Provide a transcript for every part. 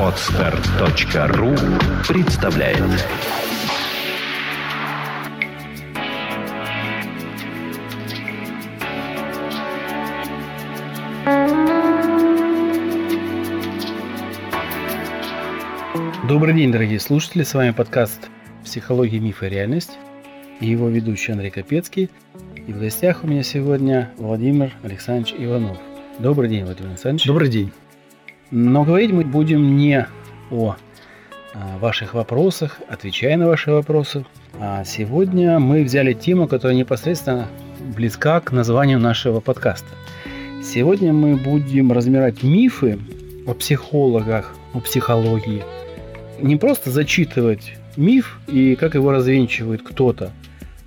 Отстар.ру представляет Добрый день, дорогие слушатели. С вами подкаст «Психология, миф и реальность» и его ведущий Андрей Капецкий. И в гостях у меня сегодня Владимир Александрович Иванов. Добрый день, Владимир Александрович. Добрый день. Но говорить мы будем не о а, ваших вопросах, отвечая на ваши вопросы. А сегодня мы взяли тему, которая непосредственно близка к названию нашего подкаста. Сегодня мы будем разбирать мифы о психологах, о психологии. Не просто зачитывать миф и как его развенчивает кто-то,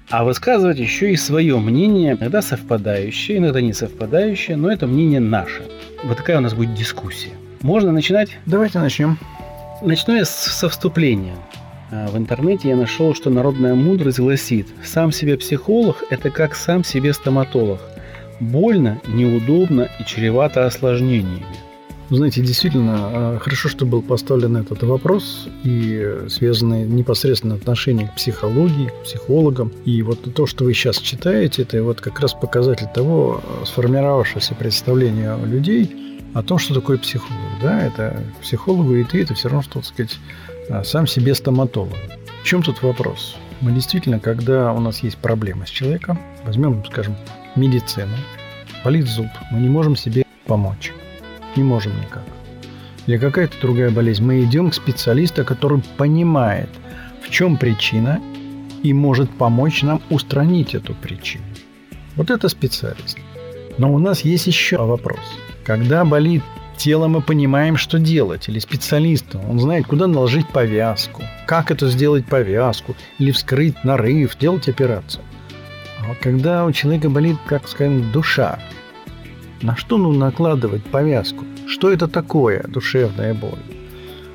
а высказывать еще и свое мнение, иногда совпадающее, иногда не совпадающее, но это мнение наше. Вот такая у нас будет дискуссия. Можно начинать? Давайте начнем. Начну я со вступления. А, в интернете я нашел, что народная мудрость гласит, сам себе психолог – это как сам себе стоматолог. Больно, неудобно и чревато осложнениями. Знаете, действительно, а, хорошо, что был поставлен этот вопрос и связанный непосредственно отношение к психологии, к психологам. И вот то, что вы сейчас читаете, это вот как раз показатель того а, сформировавшегося представления людей о том, что такое психолог. Да, это психологу и ты, это все равно, что, так сказать, а, сам себе стоматолог. В чем тут вопрос? Мы действительно, когда у нас есть проблема с человеком, возьмем, скажем, медицину, болит зуб, мы не можем себе помочь не можем никак. Или какая-то другая болезнь. Мы идем к специалисту, который понимает, в чем причина и может помочь нам устранить эту причину. Вот это специалист. Но у нас есть еще вопрос. Когда болит тело, мы понимаем, что делать. Или специалист, он знает, куда наложить повязку, как это сделать повязку, или вскрыть нарыв, делать операцию. А вот когда у человека болит, как скажем, душа, на что нужно накладывать повязку? Что это такое душевная боль?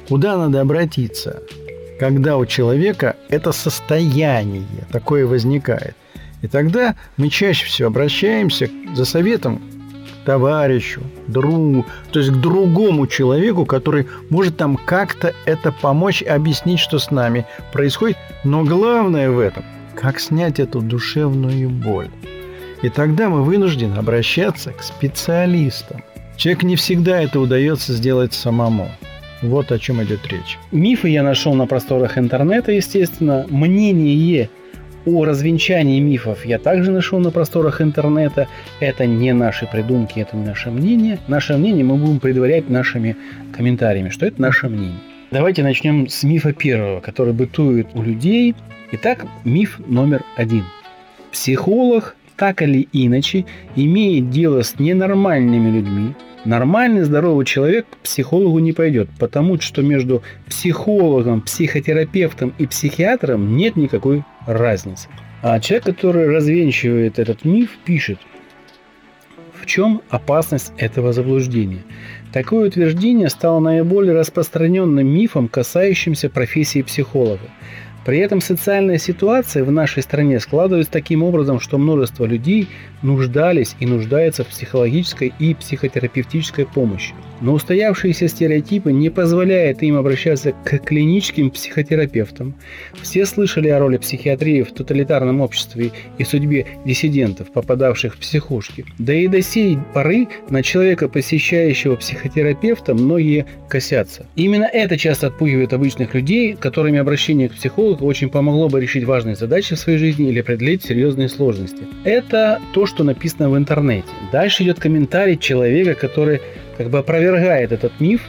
Куда надо обратиться, когда у человека это состояние такое возникает? И тогда мы чаще всего обращаемся за советом товарищу, другу, то есть к другому человеку, который может там как-то это помочь, объяснить, что с нами происходит. Но главное в этом, как снять эту душевную боль. И тогда мы вынуждены обращаться к специалистам. Человек не всегда это удается сделать самому. Вот о чем идет речь. Мифы я нашел на просторах интернета, естественно. Мнение о развенчании мифов я также нашел на просторах интернета. Это не наши придумки, это не наше мнение. Наше мнение мы будем предварять нашими комментариями, что это наше мнение. Давайте начнем с мифа первого, который бытует у людей. Итак, миф номер один. Психолог так или иначе имеет дело с ненормальными людьми, нормальный здоровый человек к психологу не пойдет, потому что между психологом, психотерапевтом и психиатром нет никакой разницы. А человек, который развенчивает этот миф, пишет, в чем опасность этого заблуждения? Такое утверждение стало наиболее распространенным мифом, касающимся профессии психолога. При этом социальная ситуация в нашей стране складывается таким образом, что множество людей нуждались и нуждаются в психологической и психотерапевтической помощи. Но устоявшиеся стереотипы не позволяют им обращаться к клиническим психотерапевтам. Все слышали о роли психиатрии в тоталитарном обществе и судьбе диссидентов, попадавших в психушки. Да и до сей поры на человека, посещающего психотерапевта, многие косятся. Именно это часто отпугивает обычных людей, которыми обращение к психологу очень помогло бы решить важные задачи в своей жизни или преодолеть серьезные сложности. Это то, что написано в интернете. Дальше идет комментарий человека, который как бы опровергает этот миф.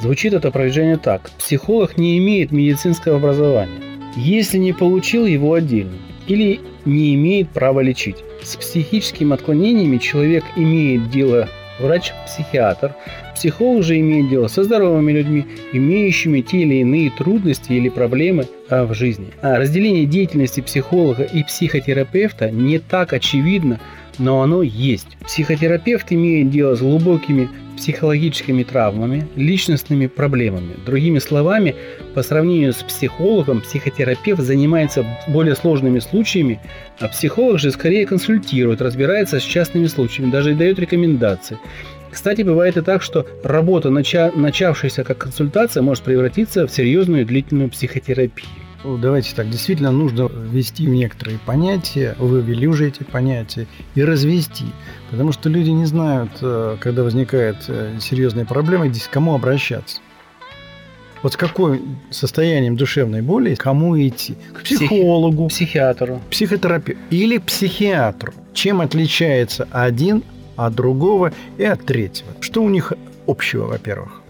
Звучит это опровержение так. Психолог не имеет медицинского образования, если не получил его отдельно, или не имеет права лечить. С психическими отклонениями человек имеет дело врач-психиатр. Психолог же имеет дело со здоровыми людьми, имеющими те или иные трудности или проблемы а, в жизни. А разделение деятельности психолога и психотерапевта не так очевидно, но оно есть. Психотерапевт имеет дело с глубокими психологическими травмами, личностными проблемами. Другими словами, по сравнению с психологом, психотерапевт занимается более сложными случаями, а психолог же скорее консультирует, разбирается с частными случаями, даже и дает рекомендации. Кстати, бывает и так, что работа, нача- начавшаяся как консультация, может превратиться в серьезную длительную психотерапию. Ну, давайте так, действительно нужно ввести некоторые понятия, вы ввели уже эти понятия, и развести. Потому что люди не знают, э, когда возникает э, серьезная проблема, к кому обращаться. Вот с каким состоянием душевной боли кому идти? К психологу, психиатру, психотерапевту или психиатру. Чем отличается один от другого и от третьего? Что у них общего, во-первых?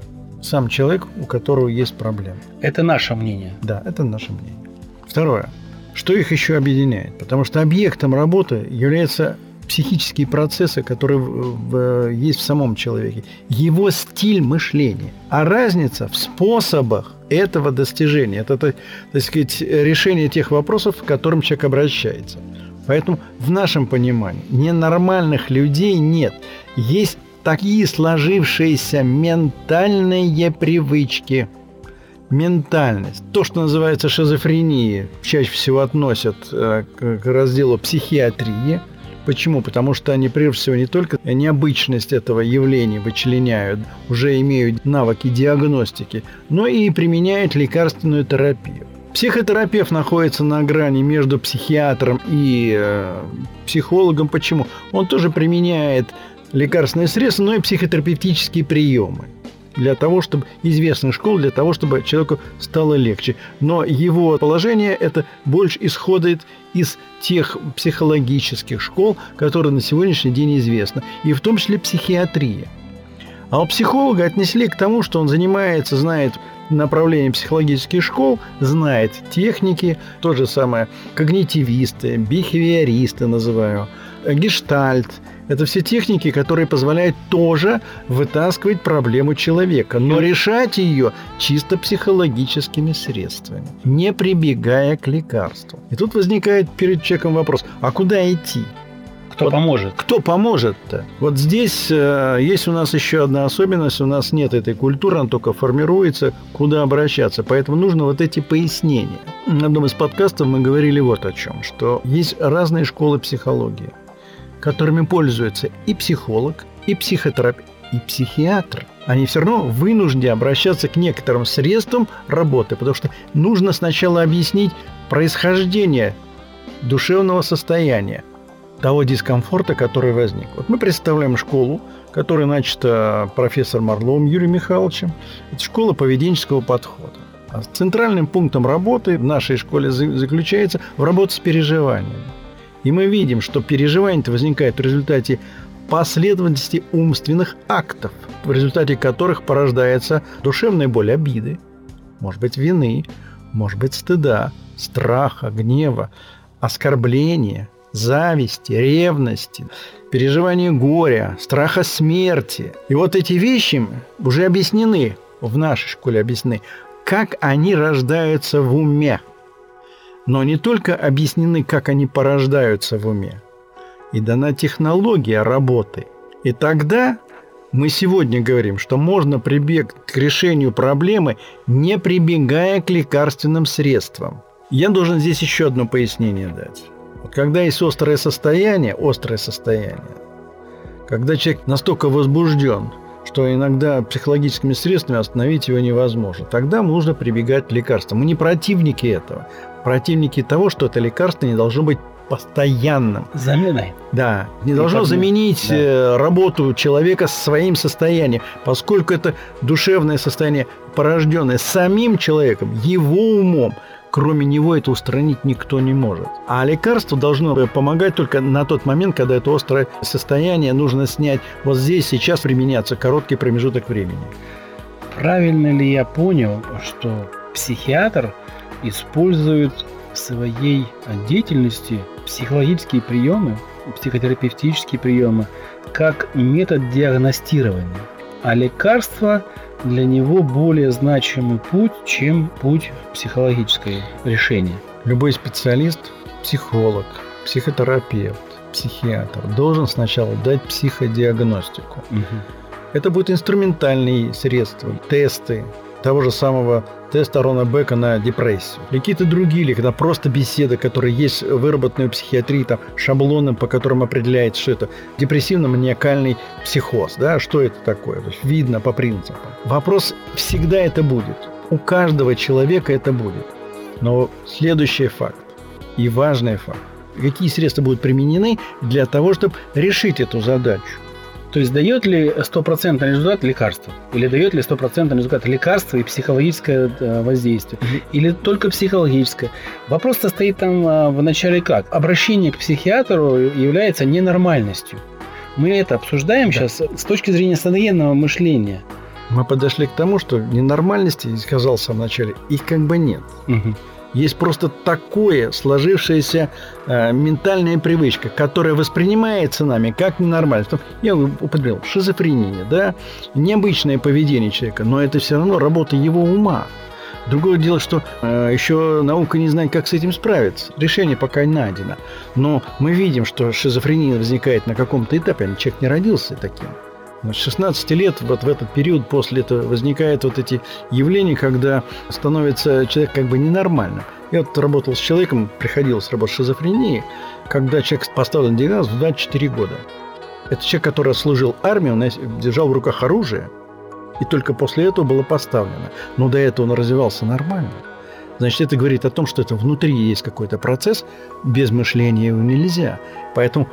Сам человек, у которого есть проблемы. Это наше мнение. Да, это наше мнение. Второе. Что их еще объединяет? Потому что объектом работы является психические процессы, которые в, в, есть в самом человеке, его стиль мышления. А разница в способах этого достижения, это, так сказать, решение тех вопросов, к которым человек обращается. Поэтому в нашем понимании ненормальных людей нет. Есть такие сложившиеся ментальные привычки – ментальность. То, что называется шизофренией, чаще всего относят э, к разделу психиатрии – Почему? Потому что они прежде всего не только необычность этого явления вычленяют, уже имеют навыки диагностики, но и применяют лекарственную терапию. Психотерапевт находится на грани между психиатром и э, психологом. Почему? Он тоже применяет лекарственные средства, но и психотерапевтические приемы для того, чтобы известных школ, для того, чтобы человеку стало легче. Но его положение это больше исходит из тех психологических школ, которые на сегодняшний день известны, и в том числе психиатрия. А у психолога отнесли к тому, что он занимается, знает направление психологических школ, знает техники, то же самое когнитивисты, бихевиористы называю, гештальт – это все техники, которые позволяют тоже вытаскивать проблему человека, но решать ее чисто психологическими средствами, не прибегая к лекарству. И тут возникает перед человеком вопрос, а куда идти? Кто вот поможет? Кто поможет-то? Вот здесь э, есть у нас еще одна особенность. У нас нет этой культуры, она только формируется, куда обращаться. Поэтому нужно вот эти пояснения. На одном из подкастов мы говорили вот о чем, что есть разные школы психологии которыми пользуется и психолог, и психотерапевт, и психиатр. Они все равно вынуждены обращаться к некоторым средствам работы, потому что нужно сначала объяснить происхождение душевного состояния, того дискомфорта, который возник. Вот мы представляем школу, которая начата профессором Орловым Юрием Михайловичем. Это школа поведенческого подхода. А центральным пунктом работы в нашей школе заключается в работе с переживаниями. И мы видим, что переживание возникает в результате последовательности умственных актов, в результате которых порождается душевная боль обиды, может быть, вины, может быть, стыда, страха, гнева, оскорбления, зависти, ревности, переживания горя, страха смерти. И вот эти вещи уже объяснены, в нашей школе объяснены, как они рождаются в уме – но не только объяснены, как они порождаются в уме, и дана технология работы. И тогда мы сегодня говорим, что можно прибегать к решению проблемы, не прибегая к лекарственным средствам. Я должен здесь еще одно пояснение дать. Вот когда есть острое состояние, острое состояние, когда человек настолько возбужден, что иногда психологическими средствами остановить его невозможно. Тогда нужно прибегать к лекарствам. Мы не противники этого противники того, что это лекарство не должно быть постоянным. Заменой. Да. Не должно заменить да. Э, работу человека своим состоянием, поскольку это душевное состояние, порожденное самим человеком, его умом. Кроме него это устранить никто не может. А лекарство должно помогать только на тот момент, когда это острое состояние нужно снять. Вот здесь сейчас применяться короткий промежуток времени. Правильно ли я понял, что психиатр – используют в своей деятельности психологические приемы, психотерапевтические приемы, как метод диагностирования. А лекарство для него более значимый путь, чем путь психологическое решение. Любой специалист, психолог, психотерапевт, психиатр должен сначала дать психодиагностику. Угу. Это будут инструментальные средства, тесты, того же самого теста Рона Бека на депрессию. Или какие-то другие, или когда просто беседы, которые есть выработанные в психиатрии, там, шаблоны, по которым определяется, что это депрессивно-маниакальный психоз. Да? Что это такое? То есть видно по принципу. Вопрос всегда это будет. У каждого человека это будет. Но следующий факт и важный факт. Какие средства будут применены для того, чтобы решить эту задачу? То есть дает ли стопроцентный результат лекарство? Или дает ли стопроцентный результат лекарство и психологическое э, воздействие? Или только психологическое? Вопрос состоит там э, в начале как? Обращение к психиатру является ненормальностью. Мы это обсуждаем да. сейчас с точки зрения современного мышления. Мы подошли к тому, что ненормальности, сказал в самом начале, их как бы нет. Угу. Есть просто такое сложившаяся э, ментальная привычка, которая воспринимается нами как ненормальность. Я употребил шизофрения, да, необычное поведение человека, но это все равно работа его ума. Другое дело, что э, еще наука не знает, как с этим справиться. Решение пока не найдено. Но мы видим, что шизофрения возникает на каком-то этапе, а человек не родился таким. С 16 лет, вот в этот период после этого возникают вот эти явления, когда становится человек как бы ненормальным. Я вот работал с человеком, приходилось работать с шизофренией, когда человек поставлен диагноз в 24 года. Это человек, который служил армии, он держал в руках оружие, и только после этого было поставлено. Но до этого он развивался нормально. Значит, это говорит о том, что это внутри есть какой-то процесс, без мышления его нельзя. Поэтому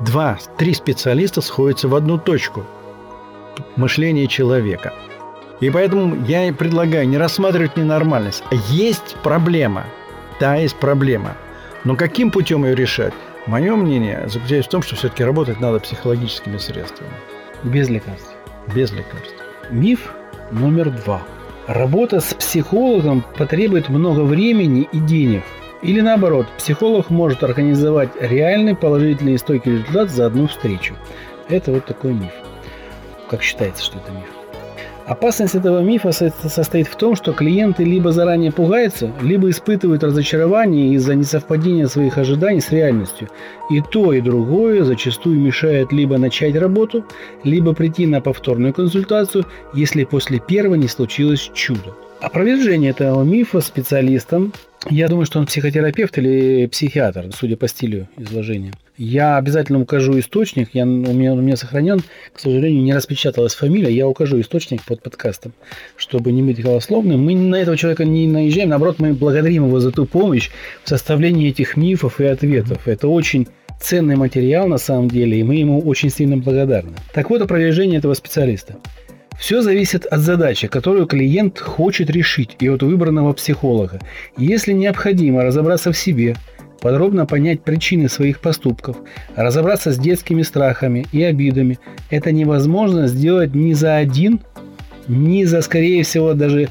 два-три специалиста сходятся в одну точку – мышления человека. И поэтому я предлагаю не рассматривать ненормальность, а есть проблема. Да, есть проблема. Но каким путем ее решать? Мое мнение заключается в том, что все-таки работать надо психологическими средствами. Без лекарств. Без лекарств. Миф номер два. Работа с психологом потребует много времени и денег. Или наоборот, психолог может организовать реальный положительный и стойкий результат за одну встречу. Это вот такой миф как считается, что это миф. Опасность этого мифа состоит в том, что клиенты либо заранее пугаются, либо испытывают разочарование из-за несовпадения своих ожиданий с реальностью. И то, и другое зачастую мешает либо начать работу, либо прийти на повторную консультацию, если после первой не случилось чудо. Опровержение этого мифа специалистам, я думаю, что он психотерапевт или психиатр, судя по стилю изложения – я обязательно укажу источник. Я, у, меня, у меня сохранен, к сожалению, не распечаталась фамилия. Я укажу источник под подкастом, чтобы не быть голословным. Мы на этого человека не наезжаем. Наоборот, мы благодарим его за ту помощь в составлении этих мифов и ответов. Это очень ценный материал на самом деле, и мы ему очень сильно благодарны. Так вот, опровержение этого специалиста. Все зависит от задачи, которую клиент хочет решить, и от выбранного психолога. Если необходимо разобраться в себе – подробно понять причины своих поступков, разобраться с детскими страхами и обидами. Это невозможно сделать ни за один, ни за, скорее всего, даже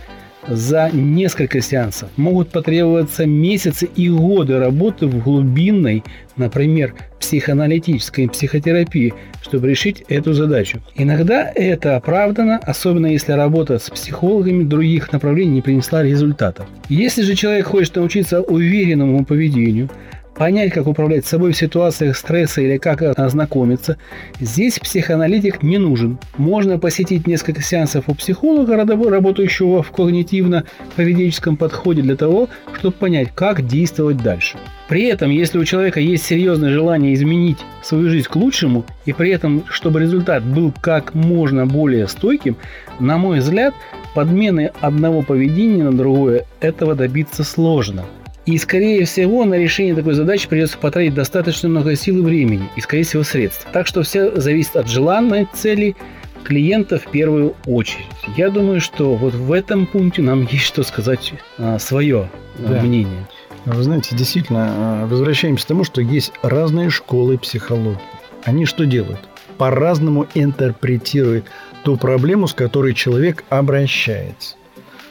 за несколько сеансов. Могут потребоваться месяцы и годы работы в глубинной, например, психоаналитической психотерапии, чтобы решить эту задачу. Иногда это оправдано, особенно если работа с психологами других направлений не принесла результатов. Если же человек хочет научиться уверенному поведению, понять, как управлять собой в ситуациях стресса или как ознакомиться, здесь психоаналитик не нужен. Можно посетить несколько сеансов у психолога, работающего в когнитивно-поведенческом подходе для того, чтобы понять, как действовать дальше. При этом, если у человека есть серьезное желание изменить свою жизнь к лучшему, и при этом, чтобы результат был как можно более стойким, на мой взгляд, подмены одного поведения на другое этого добиться сложно. И, скорее всего, на решение такой задачи придется потратить достаточно много сил и времени, и, скорее всего, средств. Так что все зависит от желанной цели клиента в первую очередь. Я думаю, что вот в этом пункте нам есть что сказать а, свое а, да. мнение. Вы знаете, действительно, а, возвращаемся к тому, что есть разные школы психологии. Они что делают? По-разному интерпретируют ту проблему, с которой человек обращается.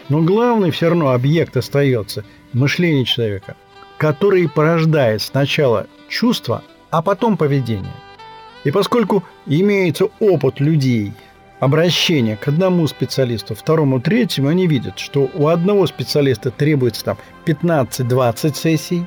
Но главный все равно объект остается – мышление человека, который порождает сначала чувства, а потом поведение. И поскольку имеется опыт людей обращения к одному специалисту, второму, третьему, они видят, что у одного специалиста требуется там 15-20 сессий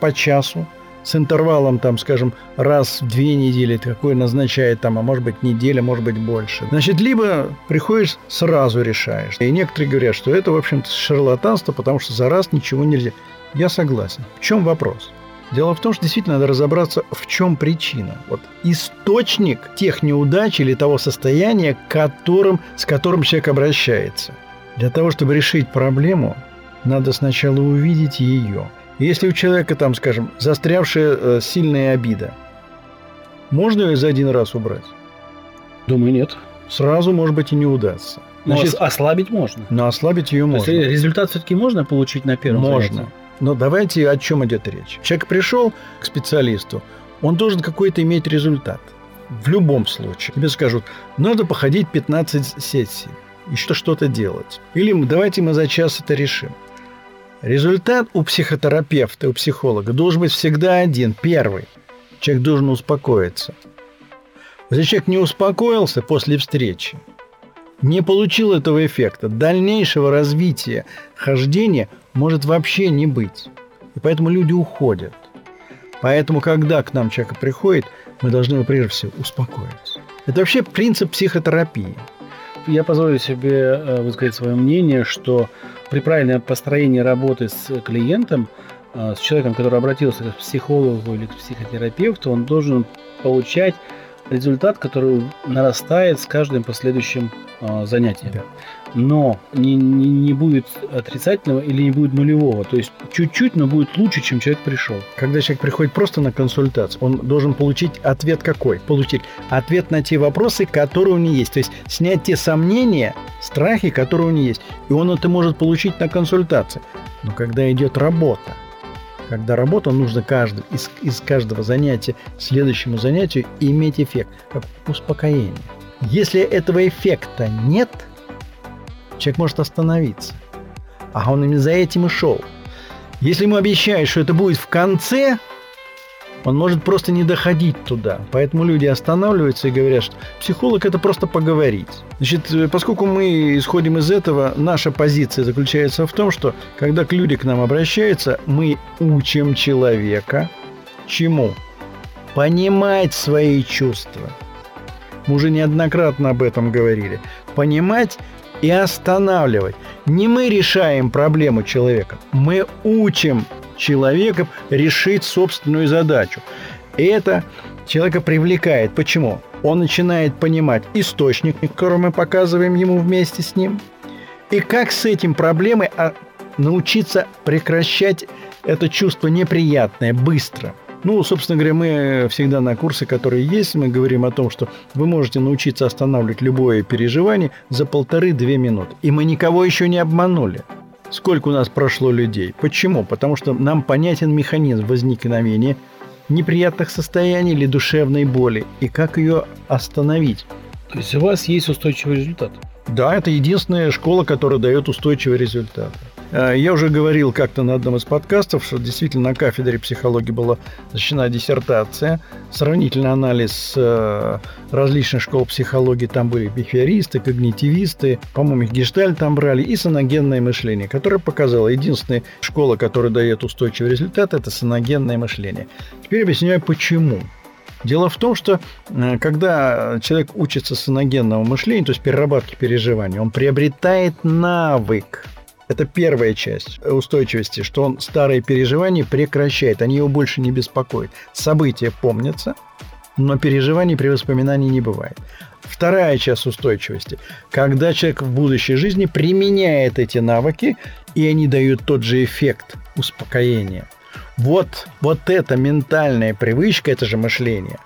по часу, с интервалом, там, скажем, раз в две недели, какой назначает там, а может быть неделя, может быть больше. Значит, либо приходишь, сразу решаешь. И некоторые говорят, что это, в общем-то, шарлатанство, потому что за раз ничего нельзя. Я согласен. В чем вопрос? Дело в том, что действительно надо разобраться, в чем причина. Вот источник тех неудач или того состояния, которым, с которым человек обращается. Для того, чтобы решить проблему, надо сначала увидеть ее. Если у человека там, скажем, застрявшая э, сильная обида, можно ее за один раз убрать? Думаю, нет. Сразу, может быть, и не удастся. Значит, но ослабить можно. Но ослабить ее можно. То есть результат все-таки можно получить на первом Можно. Занятии? Но давайте о чем идет речь. Человек пришел к специалисту, он должен какой-то иметь результат. В любом случае. Тебе скажут, надо походить 15 сессий и что что-то делать. Или давайте мы за час это решим. Результат у психотерапевта, у психолога должен быть всегда один, первый. Человек должен успокоиться. Если человек не успокоился после встречи, не получил этого эффекта, дальнейшего развития хождения может вообще не быть. И поэтому люди уходят. Поэтому, когда к нам человек приходит, мы должны его прежде всего успокоить. Это вообще принцип психотерапии. Я позволю себе э, высказать свое мнение, что при правильном построении работы с клиентом, э, с человеком, который обратился к психологу или к психотерапевту, он должен получать результат, который нарастает с каждым последующим э, занятием. Да. Но не, не, не будет отрицательного или не будет нулевого. То есть чуть-чуть, но будет лучше, чем человек пришел. Когда человек приходит просто на консультацию, он должен получить ответ какой? Получить ответ на те вопросы, которые у него есть. То есть снять те сомнения, страхи, которые у него есть. И он это может получить на консультации. Но когда идет работа, когда работа, нужно каждый, из, из каждого занятия следующему занятию иметь эффект, как успокоение. Если этого эффекта нет, человек может остановиться. А он именно за этим и шел. Если ему обещают, что это будет в конце, он может просто не доходить туда. Поэтому люди останавливаются и говорят, что психолог это просто поговорить. Значит, э, поскольку мы исходим из этого, наша позиция заключается в том, что когда люди к нам обращаются, мы учим человека чему? Понимать свои чувства. Мы уже неоднократно об этом говорили. Понимать и останавливать. Не мы решаем проблему человека, мы учим человеком решить собственную задачу. И это человека привлекает. Почему? Он начинает понимать источник, который мы показываем ему вместе с ним, и как с этим проблемой а, научиться прекращать это чувство неприятное быстро. Ну, собственно говоря, мы всегда на курсы, которые есть, мы говорим о том, что вы можете научиться останавливать любое переживание за полторы-две минуты. И мы никого еще не обманули. Сколько у нас прошло людей? Почему? Потому что нам понятен механизм возникновения неприятных состояний или душевной боли и как ее остановить. То есть у вас есть устойчивый результат? Да, это единственная школа, которая дает устойчивый результат. Э, я уже говорил как-то на одном из подкастов, что действительно на кафедре психологии была защищена диссертация, сравнительный анализ э, различных школ психологии. Там были бихевиористы, когнитивисты, по-моему, их гешталь там брали, и саногенное мышление, которое показало единственная школа, которая дает устойчивый результат, это саногенное мышление. Теперь объясняю, почему. Дело в том, что э, когда человек учится саногенному мышлению, то есть переработке переживаний, он приобретает навык это первая часть устойчивости, что он старые переживания прекращает, они его больше не беспокоят. События помнятся, но переживаний при воспоминании не бывает. Вторая часть устойчивости, когда человек в будущей жизни применяет эти навыки, и они дают тот же эффект успокоения. Вот, вот эта ментальная привычка, это же мышление,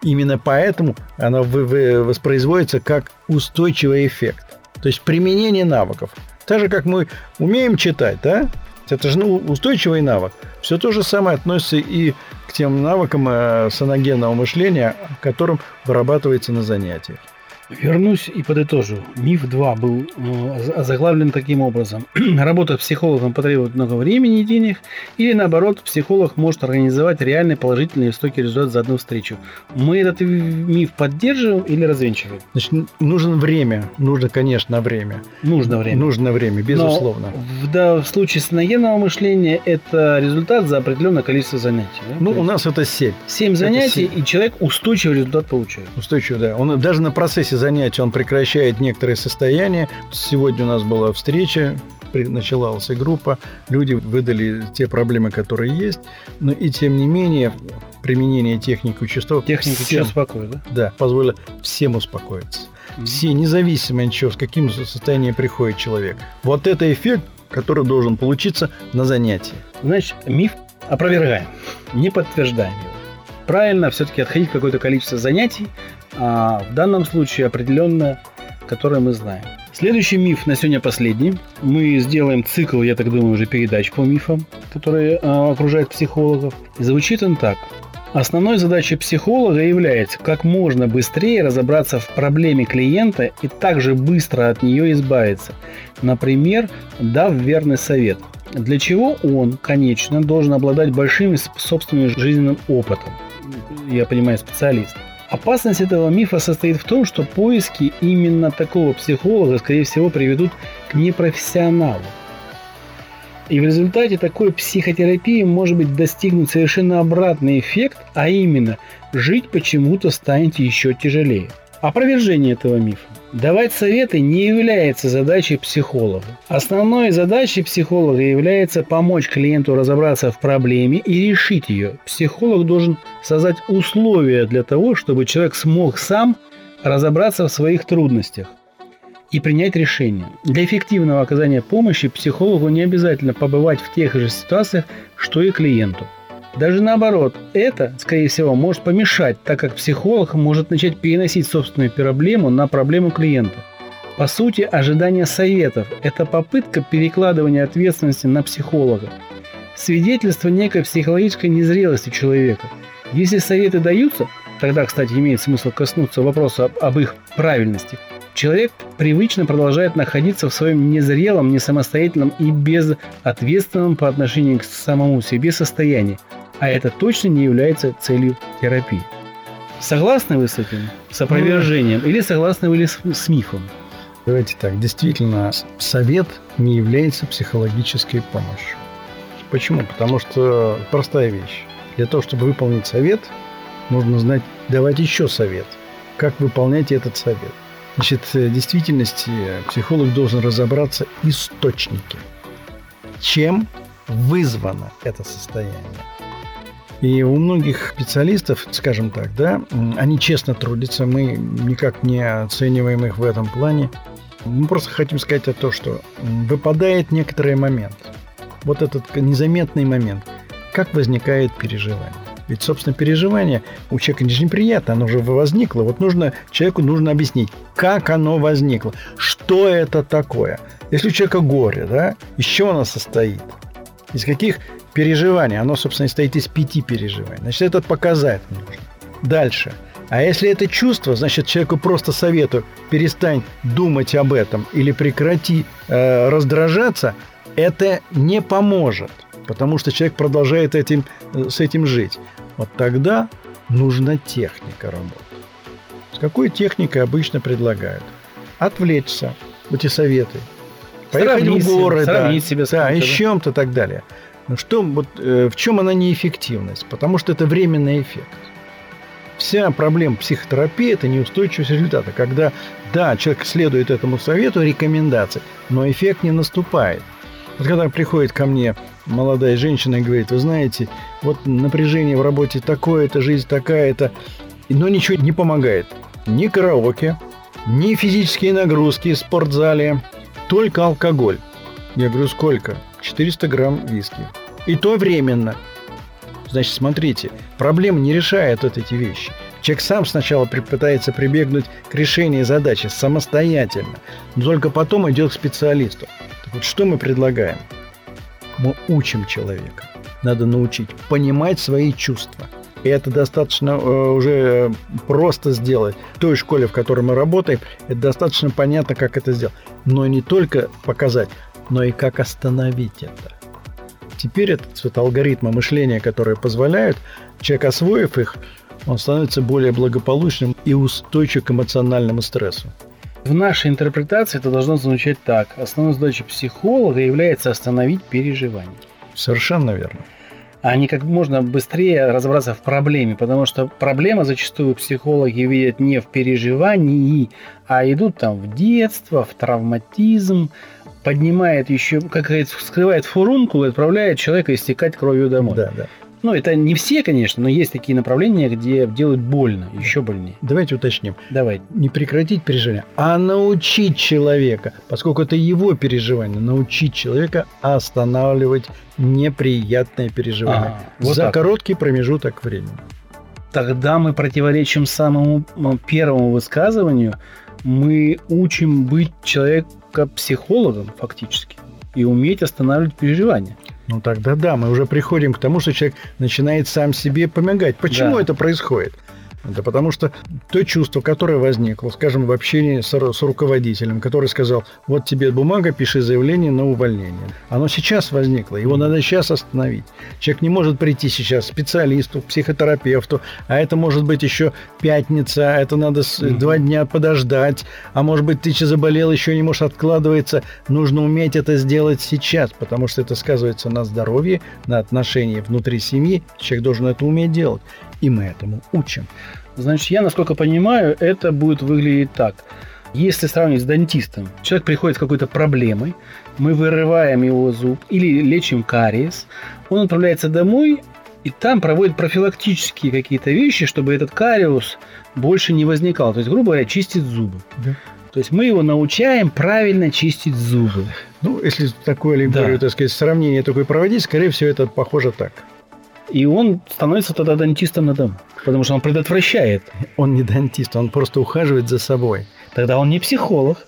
именно поэтому она воспроизводится как устойчивый эффект. То есть применение навыков. Так же, как мы умеем читать, да? Это же ну, устойчивый навык. Все то же самое относится и к тем навыкам э, саногенного мышления, которым вырабатывается на занятиях. Вернусь и подытожу. Миф 2 был э, заглавлен таким образом. Работа с психологом потребует много времени и денег, или наоборот, психолог может организовать реальный положительный и высокий результат за одну встречу. Мы этот миф поддерживаем или развенчиваем? Значит, нужно время. Нужно, конечно, время. Нужно время. Нужно время, безусловно. Но в, да, в случае саногенного мышления это результат за определенное количество занятий. Да? Ну, у нас это 7. 7 занятий, 7. и человек устойчивый результат получает. Устойчивый, да. Он даже на процессе занятий он прекращает некоторые состояния. Сегодня у нас была встреча, началась группа, люди выдали те проблемы, которые есть, но и тем не менее применение техники участов... Техника всем, успокоит, да? Да, позволит всем успокоиться. Mm-hmm. Все, независимо от чего, с каким состоянием приходит человек. Вот это эффект, который должен получиться на занятии. Значит, миф опровергаем, не подтверждаем его. Правильно все-таки отходить какое-то количество занятий, а в данном случае определенно, которое мы знаем. Следующий миф на сегодня последний. Мы сделаем цикл, я так думаю, уже передач по мифам, которые э, окружают психологов. И звучит он так. Основной задачей психолога является как можно быстрее разобраться в проблеме клиента и также быстро от нее избавиться. Например, дав верный совет. Для чего он, конечно, должен обладать большим собственным жизненным опытом. Я понимаю, специалист. Опасность этого мифа состоит в том, что поиски именно такого психолога, скорее всего, приведут к непрофессионалу. И в результате такой психотерапии может быть достигнут совершенно обратный эффект, а именно жить почему-то станет еще тяжелее. Опровержение этого мифа. Давать советы не является задачей психолога. Основной задачей психолога является помочь клиенту разобраться в проблеме и решить ее. Психолог должен создать условия для того, чтобы человек смог сам разобраться в своих трудностях и принять решение. Для эффективного оказания помощи психологу не обязательно побывать в тех же ситуациях, что и клиенту – даже наоборот, это, скорее всего, может помешать, так как психолог может начать переносить собственную проблему на проблему клиента. По сути, ожидание советов – это попытка перекладывания ответственности на психолога. Свидетельство некой психологической незрелости человека. Если советы даются, тогда, кстати, имеет смысл коснуться вопроса об, об их правильности, человек привычно продолжает находиться в своем незрелом, несамостоятельном и безответственном по отношению к самому себе состоянии, а это точно не является целью терапии. Согласны вы с этим, с опровержением, или согласны вы с, с мифом? Давайте так, действительно, совет не является психологической помощью. Почему? Потому что простая вещь. Для того, чтобы выполнить совет, нужно знать, давать еще совет. Как выполнять этот совет? Значит, в действительности психолог должен разобраться источники. Чем вызвано это состояние? И у многих специалистов, скажем так, да, они честно трудятся, мы никак не оцениваем их в этом плане. Мы просто хотим сказать о том, что выпадает некоторый момент. Вот этот незаметный момент. Как возникает переживание? Ведь, собственно, переживание у человека не неприятно, оно уже возникло. Вот нужно, человеку нужно объяснить, как оно возникло, что это такое. Если у человека горе, да, из чего оно состоит? Из каких переживание, оно, собственно, состоит из пяти переживаний. Значит, этот показать нужно. Дальше. А если это чувство, значит, человеку просто советую перестань думать об этом или прекрати э, раздражаться, это не поможет, потому что человек продолжает этим, э, с этим жить. Вот тогда нужна техника работы. С какой техникой обычно предлагают? Отвлечься, эти советы. Поехать сравнить в горы, сравнить да, себя с да, и с чем-то так далее. Что, вот, э, в чем она неэффективность? Потому что это временный эффект. Вся проблема психотерапии – это неустойчивость результата. Когда, да, человек следует этому совету, рекомендации, но эффект не наступает. Вот когда приходит ко мне молодая женщина и говорит, вы знаете, вот напряжение в работе такое-то, жизнь такая-то, но ничего не помогает. Ни караоке, ни физические нагрузки в спортзале, только алкоголь. Я говорю, сколько? 400 грамм виски. И то временно. Значит, смотрите, проблема не решает вот эти вещи. Человек сам сначала пытается прибегнуть к решению задачи самостоятельно, но только потом идет к специалисту. Так вот, что мы предлагаем? Мы учим человека. Надо научить понимать свои чувства. И это достаточно э, уже просто сделать. В той школе, в которой мы работаем, это достаточно понятно, как это сделать. Но не только показать, но и как остановить это. Теперь это вот алгоритмы мышления, которые позволяют, человек, освоив их, он становится более благополучным и устойчив к эмоциональному стрессу. В нашей интерпретации это должно звучать так. Основной задачей психолога является остановить переживание. Совершенно верно. А не как можно быстрее разобраться в проблеме, потому что проблема зачастую психологи видят не в переживании, а идут там в детство, в травматизм, поднимает еще, как говорится, скрывает фурункул и отправляет человека истекать кровью домой. Да, да. Ну, это не все, конечно, но есть такие направления, где делают больно, еще больнее. Давайте уточним. Давай. Не прекратить переживание, а научить человека, поскольку это его переживание, научить человека останавливать неприятные переживания Ага, вот за так. короткий промежуток времени. Тогда мы противоречим самому первому высказыванию. Мы учим быть человека-психологом фактически и уметь останавливать переживания. Ну тогда да, мы уже приходим к тому, что человек начинает сам себе помогать. Почему Да. это происходит? Да потому что то чувство, которое возникло, скажем, в общении с, с руководителем, который сказал, вот тебе бумага, пиши заявление на увольнение. Оно сейчас возникло, его надо сейчас остановить. Человек не может прийти сейчас к специалисту, к психотерапевту, а это может быть еще пятница, а это надо Мгм. два дня подождать, а может быть ты че заболел, еще не можешь откладывается. Нужно уметь это сделать сейчас, потому что это сказывается на здоровье, на отношении внутри семьи. Человек должен это уметь делать. И мы этому учим. Значит, я, насколько понимаю, это будет выглядеть так. Если сравнить с дантистом, человек приходит с какой-то проблемой, мы вырываем его зуб или лечим кариес, он отправляется домой и там проводит профилактические какие-то вещи, чтобы этот кариус больше не возникал. То есть, грубо говоря, чистит зубы. Да. То есть мы его научаем правильно чистить зубы. Ну, если такое аллегорию, Да. так сказать, сравнение такое проводить, скорее всего, это похоже так. И он становится тогда дантистом на дом. Потому что он предотвращает. Он не дантист, он просто ухаживает за собой. Тогда он не психолог.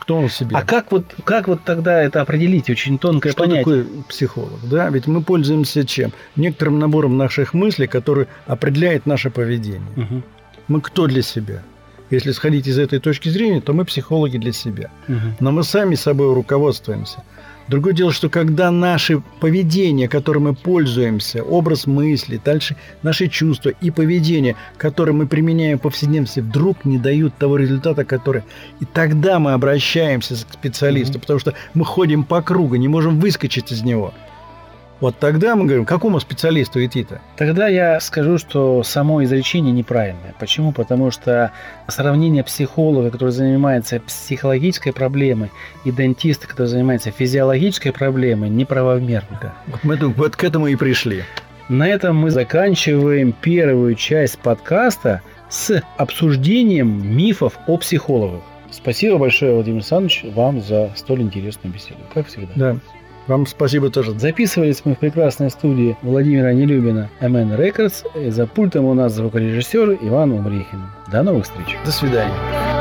Кто он себе? А как вот, как вот тогда это определить? Очень тонкое Что понятие. такое психолог? Да, ведь мы пользуемся чем? Некоторым набором наших мыслей, который определяет наше поведение. Мгм, Мы кто для себя? Если сходить из этой точки зрения, то мы психологи для себя. мгм. Но мы сами собой руководствуемся. Другое дело, что когда наше поведение, которым мы пользуемся, образ мысли, дальше наши чувства и поведение, которое мы применяем в повседневности, вдруг не дают того результата, который... И тогда мы обращаемся к специалисту, Мгм. потому что мы ходим по кругу, не можем выскочить из него. Вот тогда мы говорим, какому специалисту идти-то? Тогда я скажу, что само изречение неправильное. Почему? Потому что сравнение психолога, который занимается психологической проблемой, и дантиста, который занимается физиологической проблемой, неправомерно. Вот мы вот к этому и пришли. На этом мы заканчиваем первую часть подкаста с обсуждением мифов о психологах. Спасибо большое, Владимир Александрович, вам за столь интересную беседу, как всегда. Да. Вам спасибо тоже. Записывались мы в прекрасной студии Владимира Нелюбина MN Records. И за пультом у нас звукорежиссер Иван Умрихин. До новых встреч. До свидания.